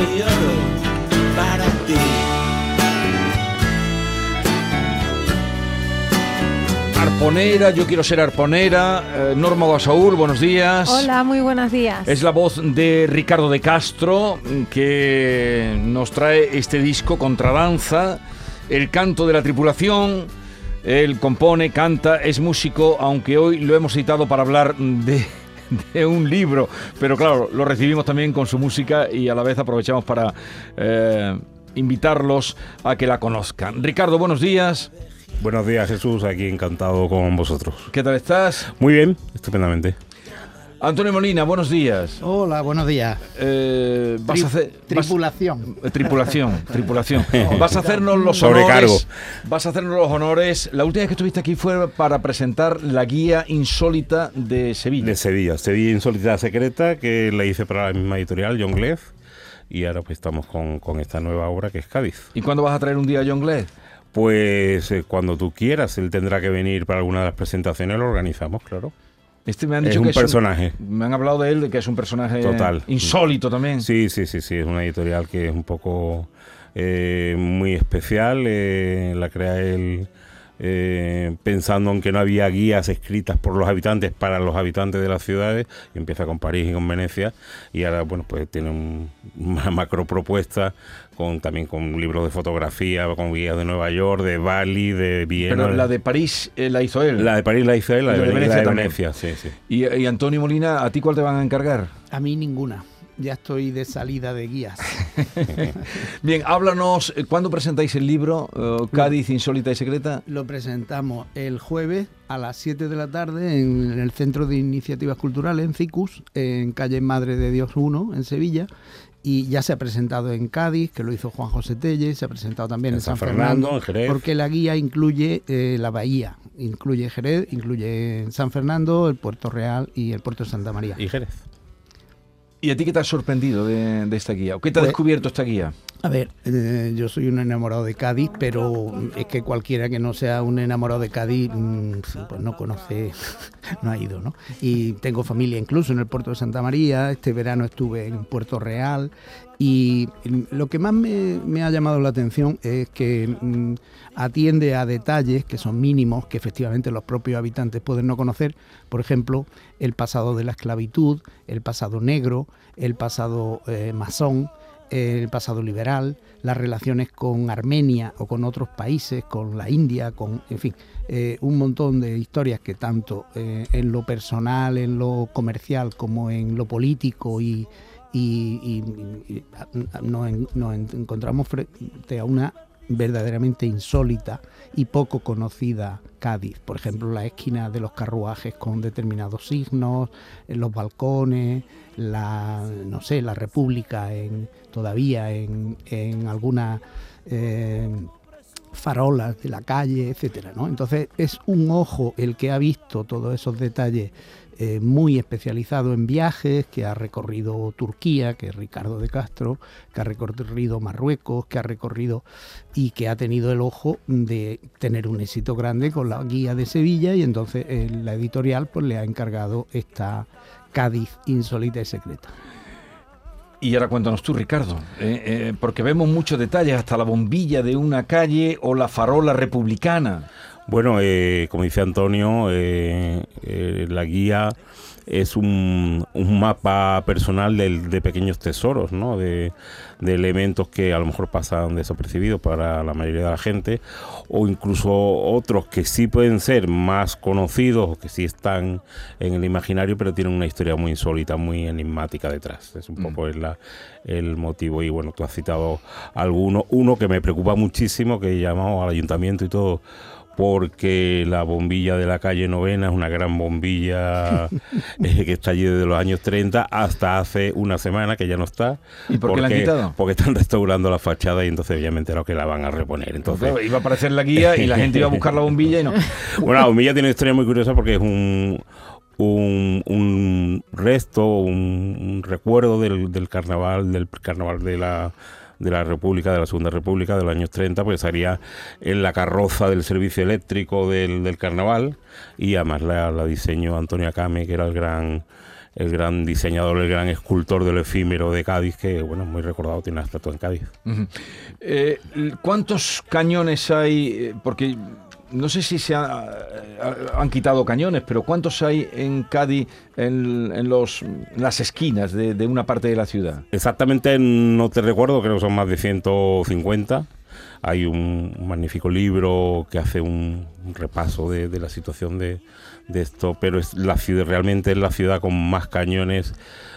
soy oro para ti. Arponera, yo quiero ser arponera. Eh, Norma Guasaúl, buenos días. Hola, muy buenos días. Es la voz de Ricardo de Castro que nos trae este disco Contradanza, el canto de la tripulación. Él compone, canta, es músico, aunque hoy lo hemos citado para hablar de, de un libro, pero claro, lo recibimos también con su música y a la vez aprovechamos para eh, invitarlos a que la conozcan. Ricardo, buenos días. Buenos días Jesús, aquí encantado con vosotros. ¿Qué tal estás? Muy bien, estupendamente. Antonio Molina, buenos días. Hola, buenos días. Eh, vas Tri- a hacer vas- tripulación. eh, tripulación, tripulación. Vas a hacernos los Sobrecargo. honores. Vas a hacernos los honores. La última vez que estuviste aquí fue para presentar la guía insólita de Sevilla. De Sevilla, Sevilla Insólita Secreta, que la hice para la misma editorial, John Gleff, y ahora pues estamos con, con esta nueva obra que es Cádiz. ¿Y cuándo vas a traer un día a John Glenn? Pues eh, cuando tú quieras, él tendrá que venir para alguna de las presentaciones, lo organizamos, claro. Este me han Es un que personaje. me han hablado de él, de que es un personaje Total. insólito también. Sí, sí, sí, sí, es una editorial que es un poco eh, muy especial, eh, la crea él eh, pensando en que no había guías escritas por los habitantes para los habitantes de las ciudades, y empieza con París y con Venecia, y ahora, bueno, pues tiene un- una macro propuesta con, también con libros de fotografía, con guías de Nueva York, de Bali, de Viena. Pero la de París eh, la hizo él. La de París la hizo él, la de, Venecia, la de Venecia Venecia, sí, sí. Y, y Antonio Molina, ¿a ti cuál te van a encargar? A mí ninguna. Ya estoy de salida de guías. Bien, háblanos, eh, ¿cuándo presentáis el libro eh, Cádiz Insólita y Secreta? Lo presentamos el jueves a las 7 de la tarde en el Centro de Iniciativas Culturales, en CICUS, en calle Madre de Dios 1, en Sevilla. Y ya se ha presentado en Cádiz, que lo hizo Juan José Telle, se ha presentado también en, San, Fernando, en Jerez. porque la guía incluye eh, la bahía, incluye Jerez, incluye San Fernando, el Puerto Real y el Puerto de Santa María. Y Jerez. ¿Y a ti qué te has sorprendido de, de esta guía? ¿O qué te ha Pues- descubierto esta guía? A ver, eh, yo soy un enamorado de Cádiz, pero es que cualquiera que no sea un enamorado de Cádiz, mm, pues no conoce, no ha ido, ¿no? Y tengo familia incluso en el puerto de Santa María, este verano estuve en Puerto Real. Y lo que más me, me ha llamado la atención es que mm, atiende a detalles que son mínimos, que efectivamente los propios habitantes pueden no conocer, por ejemplo, el pasado de la esclavitud, el pasado negro, el pasado eh, masón, el pasado liberal, las relaciones con Armenia o con otros países, con la India, con, en fin, eh, un montón de historias que tanto eh, en lo personal, en lo comercial, como en lo político y, y- nos, en- nos en- encontramos frente a una verdaderamente insólita y poco conocida Cádiz. Por ejemplo, la esquina de los carruajes con determinados signos, en los balcones, la no sé, la República en todavía en, en algunas eh, farolas de la calle, etcétera, ¿no? Entonces es un ojo el que ha visto todos esos detalles eh, muy especializado en viajes, que ha recorrido Turquía, que es Ricardo de Castro, que ha recorrido Marruecos, que ha recorrido y que ha tenido el ojo de tener un éxito grande con la guía de Sevilla y entonces eh, la editorial pues le ha encargado esta Cádiz insólita y secreta. Y ahora cuéntanos tú, Ricardo, eh, eh, porque vemos muchos detalles, hasta la bombilla de una calle o la farola republicana. Bueno, eh, como dice Antonio, la guía es un, un mapa personal del- de, pequeños tesoros, ¿no? De, de elementos que a lo mejor pasan desapercibidos para la mayoría de la gente, o incluso otros que sí pueden ser más conocidos, o que sí están en el imaginario, pero tienen una historia muy insólita, muy enigmática detrás. Es un Mm. poco el, el motivo. Y bueno, tú has citado alguno, uno que me preocupa muchísimo, que llamamos al ayuntamiento y todo porque la bombilla de la calle Novena es una gran bombilla eh, que está allí desde los años 30 hasta hace una semana que ya no está. ¿Y por qué la han quitado? Porque están restaurando la fachada y entonces ya me que la van a reponer. Entonces, Claro, iba a aparecer la guía y la gente iba a buscar la bombilla y no. bueno, la bombilla tiene una historia muy curiosa porque es un, un, un resto, un, un recuerdo del, del carnaval, del carnaval de la de la República, de la Segunda República de los años 30, pues salía en la carroza del servicio eléctrico del, del carnaval y además la, la diseñó Antonio Acame, que era el gran el gran diseñador, el gran escultor del efímero de Cádiz, que bueno, muy recordado, tiene una estatua en Cádiz. Eh, ¿Cuántos cañones hay? Eh, Porque no sé si se eh, han quitado cañones, pero ¿cuántos hay en Cádiz en, en los, en las esquinas de, una parte de la ciudad? Exactamente no te recuerdo, creo que son más de 150. Hay un, magnífico libro que hace un, repaso de, la situación de, esto, pero es la ciudad, realmente es la ciudad con más cañones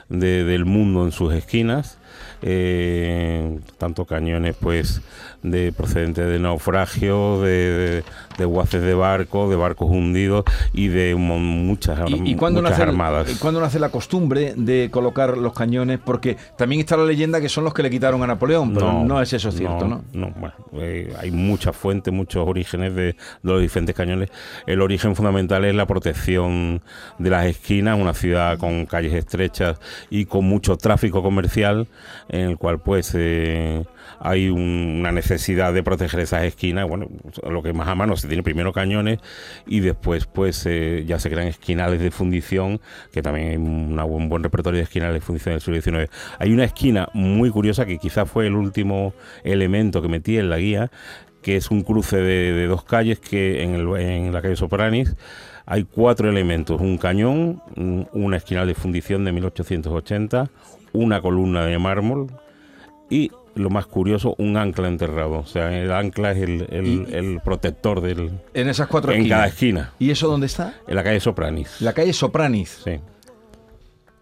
de- del mundo en sus esquinas. Eh, tanto cañones pues de procedentes de naufragios, de, de, de guaces de barcos, de barcos hundidos y de muchas, ¿Y, y cuándo, muchas nace, el- armadas. y cuándo nace la costumbre de colocar los cañones? Porque también está la leyenda que son los que le quitaron a Napoleón, pero no, es eso cierto, ¿no? bueno, eh, hay muchas fuentes, muchos orígenes de, de los diferentes cañones. El origen fundamental es la protección de las esquinas, una ciudad con calles estrechas y con mucho tráfico comercial, en el cual pues eh, hay un- una necesidad de proteger esas esquinas. Bueno, lo que más a mano se tiene primero cañones y después pues eh, ya se crean esquinales de fundición, que también hay una- un buen repertorio de esquinales de fundición del siglo XIX. Hay una esquina muy curiosa que quizás fue el último elemento que metí en la guía, que es un cruce de, de dos calles que en, el- en la calle Sopranis hay cuatro elementos, un cañón, un- una esquinal de fundición de 1880, una columna de mármol y lo más curioso, un ancla enterrado. O sea, el ancla es el, el- Y- el protector del, En esas cuatro en esquinas. cada esquina, ¿Y eso dónde está? en la calle Sopranis. La calle Sopranis. Sí.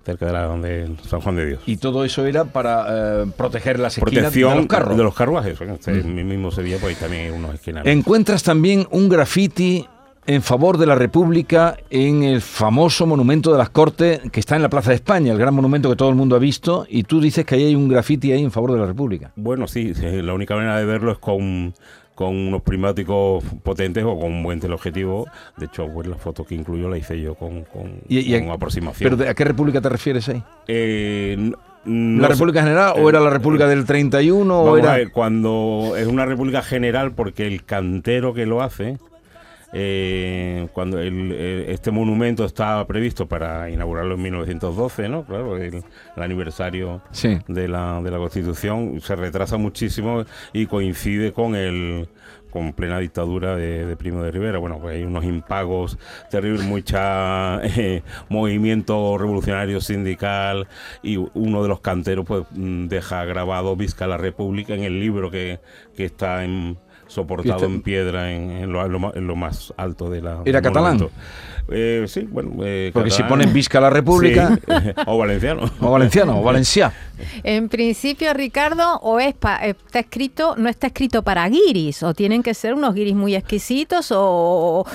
Cerca de la donde San Juan de Dios. Y todo eso era para eh, proteger las esquinas Protección de los carros. de los carruajes. Este Mm. mismo pues también hay unos esquinales. Encuentras también un graffiti en favor de la República en el famoso monumento de las Cortes que está en la Plaza de España, el gran monumento que todo el mundo ha visto, y tú dices que ahí hay un graffiti ahí en favor de la República. Bueno, sí, la única manera de verlo es con, con unos prismáticos potentes o con un buen teleobjetivo. De hecho, pues, la foto que incluyo la hice yo con, con, Y- y- con aproximación. ¿Pero de- a qué República te refieres ahí? Eh, no ¿La República General o eh, era la República del 31 o Vamos era...? a ver, cuando es una república general, porque el cantero que lo hace, eh, cuando el- este monumento estaba previsto para inaugurarlo en 1912, ¿no? Claro, el, el aniversario Sí. de la, de la Constitución se retrasa muchísimo y coincide con el con plena dictadura de, de Primo de Rivera. Bueno, pues hay unos impagos terribles, mucha eh, movimiento revolucionario sindical y uno de los canteros pues mm, deja grabado Vizca la República en el libro que, que está en soportado en piedra en, en lo, en lo ma- en lo más alto de la ¿Era catalán? Eh, sí, bueno. eh, Porque si ponen Visca la República, Sí, o valenciano. o valenciano, o valenciá. En principio, Ricardo, o es pa- está escrito, no está escrito para guiris, o tienen que ser unos guiris muy exquisitos, o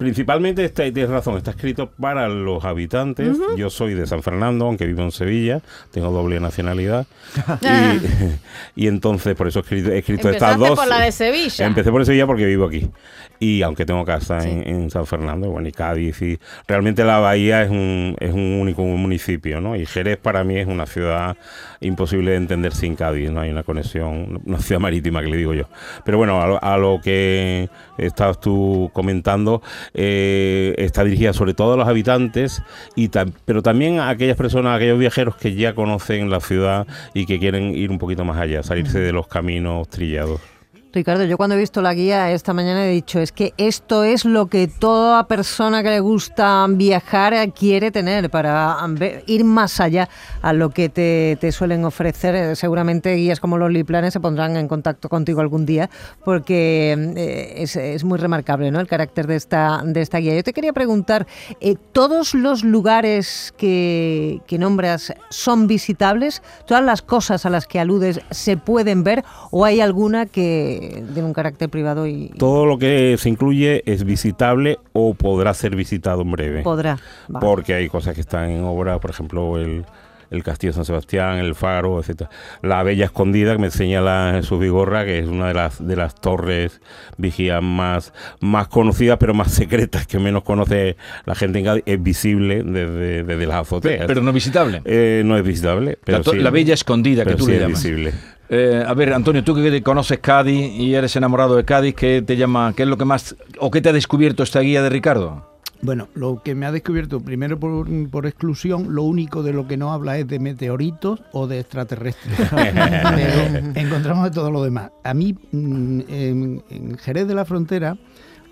Principalmente, está, tienes razón, está escrito para los habitantes. Yo soy de San Fernando, aunque vivo en Sevilla, tengo doble nacionalidad. y, y entonces, por eso he escrito, he escrito estas dos. por la de Sevilla. Empecé por Sevilla porque vivo aquí. Y aunque tengo casa en, en San Fernando, bueno, y Cádiz, y realmente la Bahía es un, es un único municipio, ¿no? Y Jerez para mí es una ciudad imposible de entender sin Cádiz, no hay una conexión, una ciudad marítima que le digo yo. Pero bueno, a lo, a lo que estabas tú comentando, eh, está dirigida sobre todo a los habitantes, y tam- pero también a aquellas personas, a aquellos viajeros que ya conocen la ciudad y que quieren ir un poquito más allá, salirse de los caminos trillados. Ricardo, yo cuando he visto la guía esta mañana he dicho, es que esto es lo que toda persona que le gusta viajar quiere tener para ir más allá a lo que te, te suelen ofrecer. Eh, Seguramente guías como los Liplanes se pondrán en contacto contigo algún día porque eh, es, es muy remarcable ¿no? el carácter de esta, de esta guía. Yo te quería preguntar, eh, ¿todos los lugares que, que nombras son visitables? ¿Todas las cosas a las que aludes se pueden ver o hay alguna que tiene un carácter privado y y Todo lo que se incluye es visitable o podrá ser visitado en breve. podrá? Vale. Porque hay cosas que están en obra, por ejemplo, el, el Castillo de San Sebastián, el Faro, etcétera. La Bella Escondida, que me señala Jesús Vigorra, que es una de las, de las torres vigías más, más conocidas, pero más secretas, que menos conoce la gente en Cádiz, es visible desde, desde las azoteas. Pero no visitable. Eh, no es visitable, pero la, to- sí- la bella escondida que tú sí le es llamas. visible. Eh, a ver, Antonio, tú que conoces Cádiz y eres enamorado de Cádiz, ¿qué te llama, qué es lo que más, o qué te ha descubierto esta guía de Ricardo? Bueno, lo que me ha descubierto, primero por, por exclusión, lo único de lo que no habla es de meteoritos o de extraterrestres. Pero encontramos de todo lo demás. A mí, mm, en, en Jerez de la Frontera,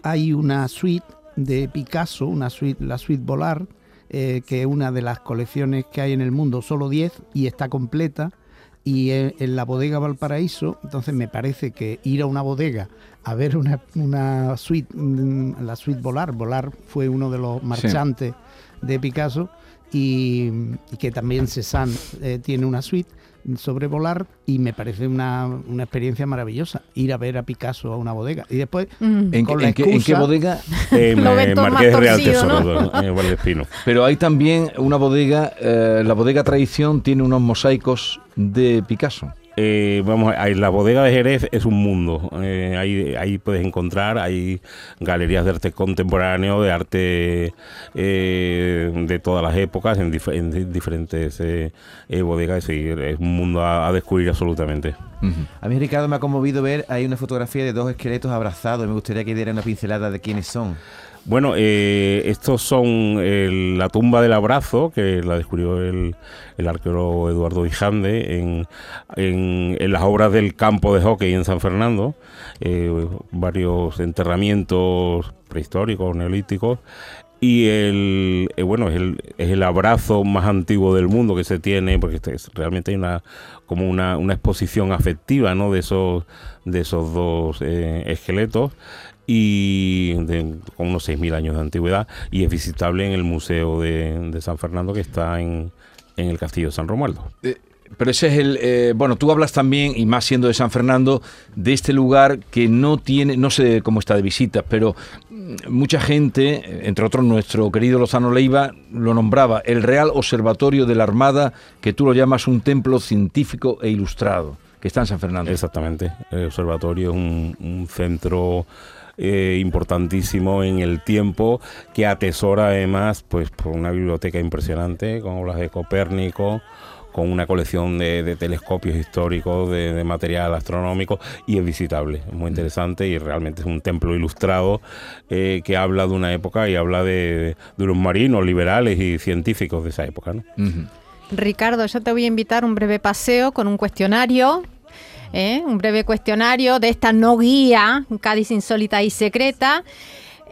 hay una suite de Picasso, una suite, la suite Volar, eh, que es una de las colecciones que hay en el mundo, solo 10, y está completa. Y en, en la bodega Valparaíso, entonces me parece que ir a una bodega a ver una, una suite, mm, la suite Volar, Volar fue uno de los marchantes de Picasso, y, y que también Cézanne eh, tiene una suite sobre volar y me parece una, una experiencia maravillosa ir a ver a Picasso a una bodega y después Mm. ¿En, Con qué- la en en qué bodega? En eh, Marqués Real Tesoro, en el Valdespino. Pero hay también una bodega, eh, la bodega Tradición tiene unos mosaicos de Picasso. Eh, vamos, ahí, la bodega de Jerez es un mundo. Eh, ahí, puedes encontrar, hay galerías de arte contemporáneo, de arte eh, de todas las épocas, en, dif- en di- diferentes eh, eh, bodegas. Es un mundo a, a descubrir absolutamente. A mí, Ricardo, me ha conmovido ver, hay una fotografía de dos esqueletos abrazados. Me gustaría que diera una pincelada de quiénes son. Bueno, eh, estos son el- la tumba del abrazo, que la descubrió el, arqueólogo Eduardo Dijande en, las obras del campo de hockey en San Fernando. eh, varios enterramientos prehistóricos, neolíticos. Y el, eh, bueno, es el, es el abrazo más antiguo del mundo que se tiene, porque este es- realmente hay una como una, exposición afectiva ¿no? de, esos, de esos dos eh, esqueletos y de, con unos 6.000 años de antigüedad y es visitable en el Museo de, de San Fernando que está en, en el Castillo de San Romualdo. Eh, Pero ese es el. eh, bueno, tú hablas también, y más siendo de San Fernando, de este lugar que no tiene. No sé cómo está de visitas, pero mm, mucha gente, entre otros nuestro querido Lozano Leiva, lo nombraba el Real Observatorio de la Armada, que tú lo llamas un templo científico e ilustrado, que está en San Fernando. Exactamente. El observatorio es un, un centro eh, importantísimo en el tiempo que atesora además pues por una biblioteca impresionante con obras de Copérnico con una colección de, telescopios históricos, de, material astronómico y es visitable, es muy interesante y realmente es un templo ilustrado eh, que habla de una época y habla de, de unos marinos liberales y científicos de esa época. ¿no? Ricardo, yo te voy a invitar un breve paseo con un cuestionario. ¿Eh? Un breve cuestionario de esta no guía, Cádiz insólita y secreta.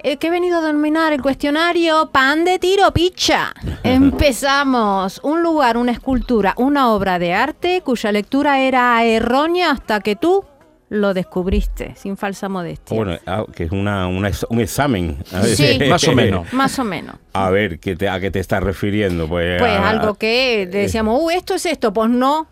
eh, que he venido a denominar el cuestionario pan de tiro picha. Empezamos. Un lugar, una escultura, una obra de arte cuya lectura era errónea hasta que tú lo descubriste, sin falsa modestia. Bueno, ah, que es una, un examen. A ver, Sí. Más o menos. Más o menos. A ver, ¿qué te, ¿a qué te estás refiriendo? Pues, Pues a- algo que decíamos, uh, esto es esto, pues no.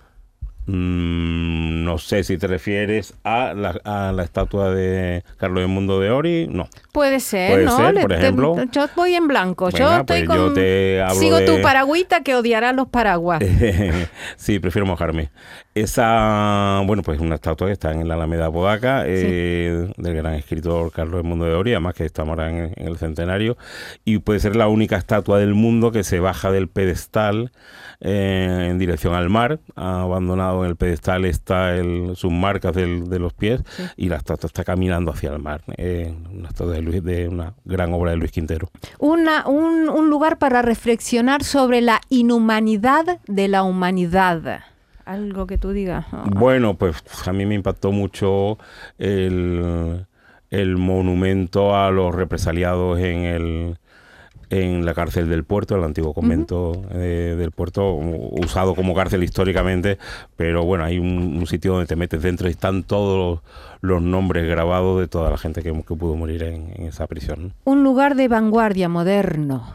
Mm, no sé si te refieres a la, a la estatua de Carlos del Mundo de Ori. No. Puede ser, Puede ¿no? ser, por te- ejemplo. yo voy en blanco. yo estoy pues yo con. hablo Sigo de- tu paragüita que odiará los paraguas. sí, prefiero mojarme. Esa, bueno, pues una estatua que está en la Alameda Podaca, eh, del gran escritor Carlos del Mundo de Ori, además que estamos ahora en, en el centenario, y puede ser la única estatua del mundo que se baja del pedestal eh, en dirección al mar. Ha abandonado en el pedestal está el, sus marcas del- de los pies y la estatua está caminando hacia el mar. Eh, una estatua de, Luis- de una gran obra de Luis Quintero. Una, un, un lugar para reflexionar sobre la inhumanidad de la humanidad. Algo que tú digas. ah, Bueno, pues a mí me impactó mucho el, el monumento a los represaliados en el en la cárcel del puerto, el antiguo convento eh, del puerto, usado como cárcel históricamente, pero bueno, hay un, un sitio donde te metes dentro y están todos los, los nombres grabados de toda la gente que, que pudo morir en, en esa prisión. Un lugar de vanguardia moderno.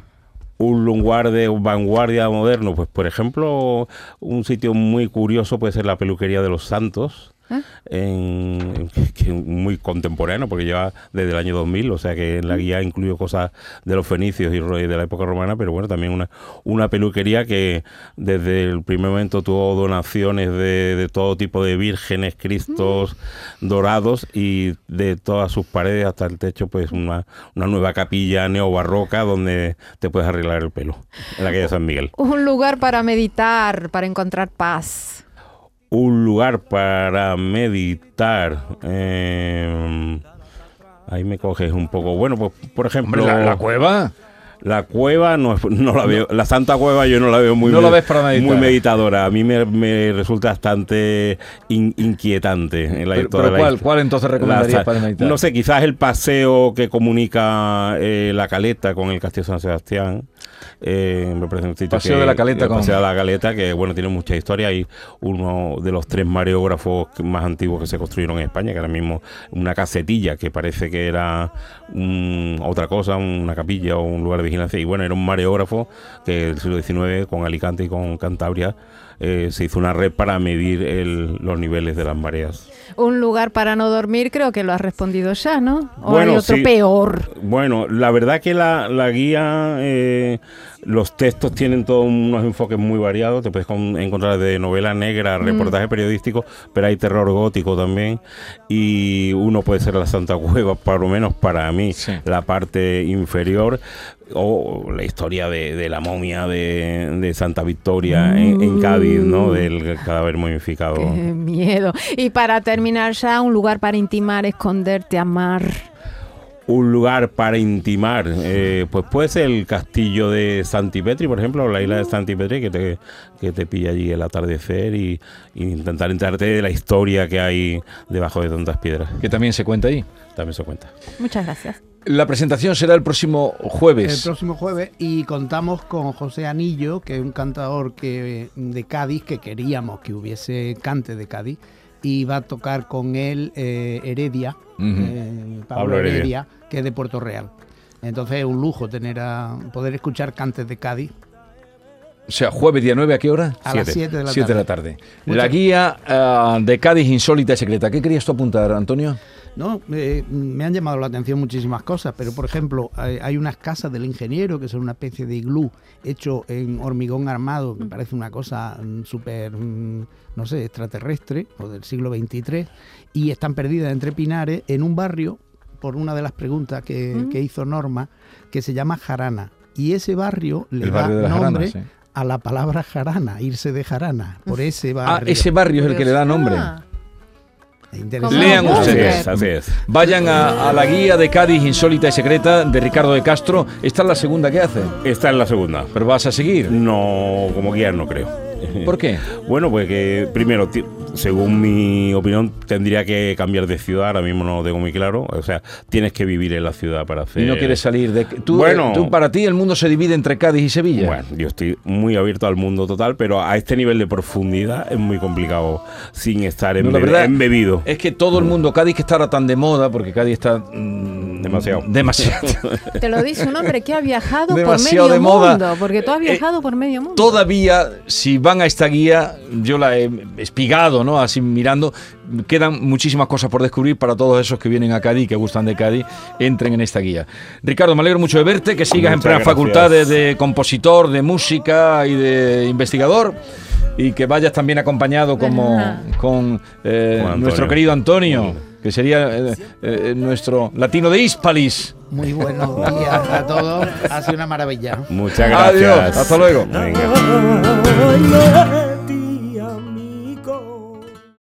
Un lugar de vanguardia moderno, pues por ejemplo, un sitio muy curioso puede ser la peluquería de los Santos, ¿Eh? en- que- muy contemporáneo, porque lleva desde el año 2000, o sea que en la guía incluyo cosas de los fenicios y de la época romana, pero bueno, también una, una peluquería que desde el primer momento tuvo donaciones de, de todo tipo de vírgenes, cristos dorados y de todas sus paredes hasta el techo, pues una, una nueva capilla neobarroca donde te puedes arreglar el pelo, en la calle San Miguel. Un lugar para meditar, para encontrar paz. Un lugar para meditar. eh, ahí me coges un poco. Bueno, pues por ejemplo. Hombre, la, la cueva. La cueva no, no la veo, la Santa Cueva yo no la veo muy, No la ves para meditar. muy meditadora. A mí me, me resulta bastante in- inquietante. en la- Pero, pero la ¿cuál, hist- ¿cuál entonces recomendarías la- para meditar? No sé, quizás el paseo que comunica eh, la Caleta con el Castillo San Sebastián. eh, Paseo que- de la Caleta el con- Paseo de la Caleta, que bueno, tiene mucha historia y uno de los tres mareógrafos más antiguos que se construyeron en España, que ahora mismo una casetilla que parece que era un- otra cosa, una capilla o un lugar de Y bueno, era un mareógrafo que del siglo XIX con Alicante y con Cantabria eh, se hizo una red para medir el- los niveles de las mareas. Un lugar para no dormir, creo que lo has respondido ya, ¿no? ¿O Bueno, hay otro sí. peor? Bueno, la verdad que la, la guía, eh, los textos tienen todos unos enfoques muy variados. Te puedes con- encontrar de novela negra, reportaje periodístico, pero hay terror gótico también. Y uno puede ser la Santa Cueva, por lo menos para mí, Sí. la parte inferior. O la historia de, de la momia de, de Santa Victoria en, en Cádiz, ¿no? Del cadáver momificado. Qué miedo. Y para terminar ya, un lugar para intimar, esconderte, amar. un lugar para intimar, eh, pues puede ser el castillo de Santipetri, por ejemplo, o la isla de Santipetri, que te, que te pilla allí el atardecer y, y intentar enterarte de la historia que hay debajo de tantas piedras. Que también se cuenta ahí. También se cuenta. Muchas gracias. La presentación será el próximo El jueves. próximo jueves y contamos con José Anillo, que es un cantador que, de Cádiz, que queríamos que hubiese cante de Cádiz, y va a tocar con él eh, Heredia, eh, Pablo, Pablo Heredia, Heredia. que es de Puerto Real. Entonces es un lujo tener a, poder escuchar cantes de Cádiz O sea, jueves día 9, ¿a qué hora? a las Siete. 7 de la 7 de tarde. la tarde. La guía ah, de Cádiz insólita y secreta. ¿Qué querías tú apuntar, Antonio? No, eh, me han llamado la atención muchísimas cosas, pero por ejemplo, hay, hay unas casas del ingeniero que son una especie de iglú hecho en hormigón armado, que parece una cosa mm, súper, mm, no sé, extraterrestre o del siglo XXIII, y están perdidas entre pinares en un barrio, por una de las preguntas que, que hizo Norma, que se llama Jarana. Y ese barrio le El da barrio de las nombre sí. a la palabra jarana, irse de jarana, por ese Ah, barrio. ese barrio es el que le da nombre. Ah. Lean Así ustedes. es, así es. Vayan a, a la guía de Cádiz insólita y secreta de Ricardo de Castro. Esta es la segunda que hace. Esta es la segunda. Pero vas a seguir. No, como guía no creo. ¿Por qué? Bueno, pues que primero, según mi opinión, tendría que cambiar de ciudad. Ahora mismo no lo tengo muy claro. O sea, tienes que vivir en la ciudad para hacer. Y no quieres salir de... Tú, Bueno. tú, para ti el mundo se divide entre Cádiz y Sevilla. Bueno, yo estoy muy abierto al mundo total, pero a este nivel de profundidad es muy complicado sin estar No, la embe- verdad embebido. Es que todo el mundo, Cádiz que está ahora tan de moda, porque Cádiz está... mm, Demasiado. Demasiado. Te lo dice un hombre que ha viajado Demasiado por de medio moda. mundo, porque tú has Eh, viajado por medio mundo. Todavía, si van a esta guía, yo la he espigado, ¿no? Así mirando, quedan muchísimas cosas por descubrir para todos esos que vienen a Cádiz, que gustan de Cádiz, entren en esta guía. Ricardo, me alegro mucho de verte, que sigas en Muchas gracias. facultades de compositor, de música y de investigador. Y que vayas también acompañado como con, eh, Con nuestro querido Antonio, que sería eh, eh, nuestro latino de Hispalis. Muy buenos días a todos. Ha sido una maravilla. Muchas gracias. Adiós, hasta luego. Venga.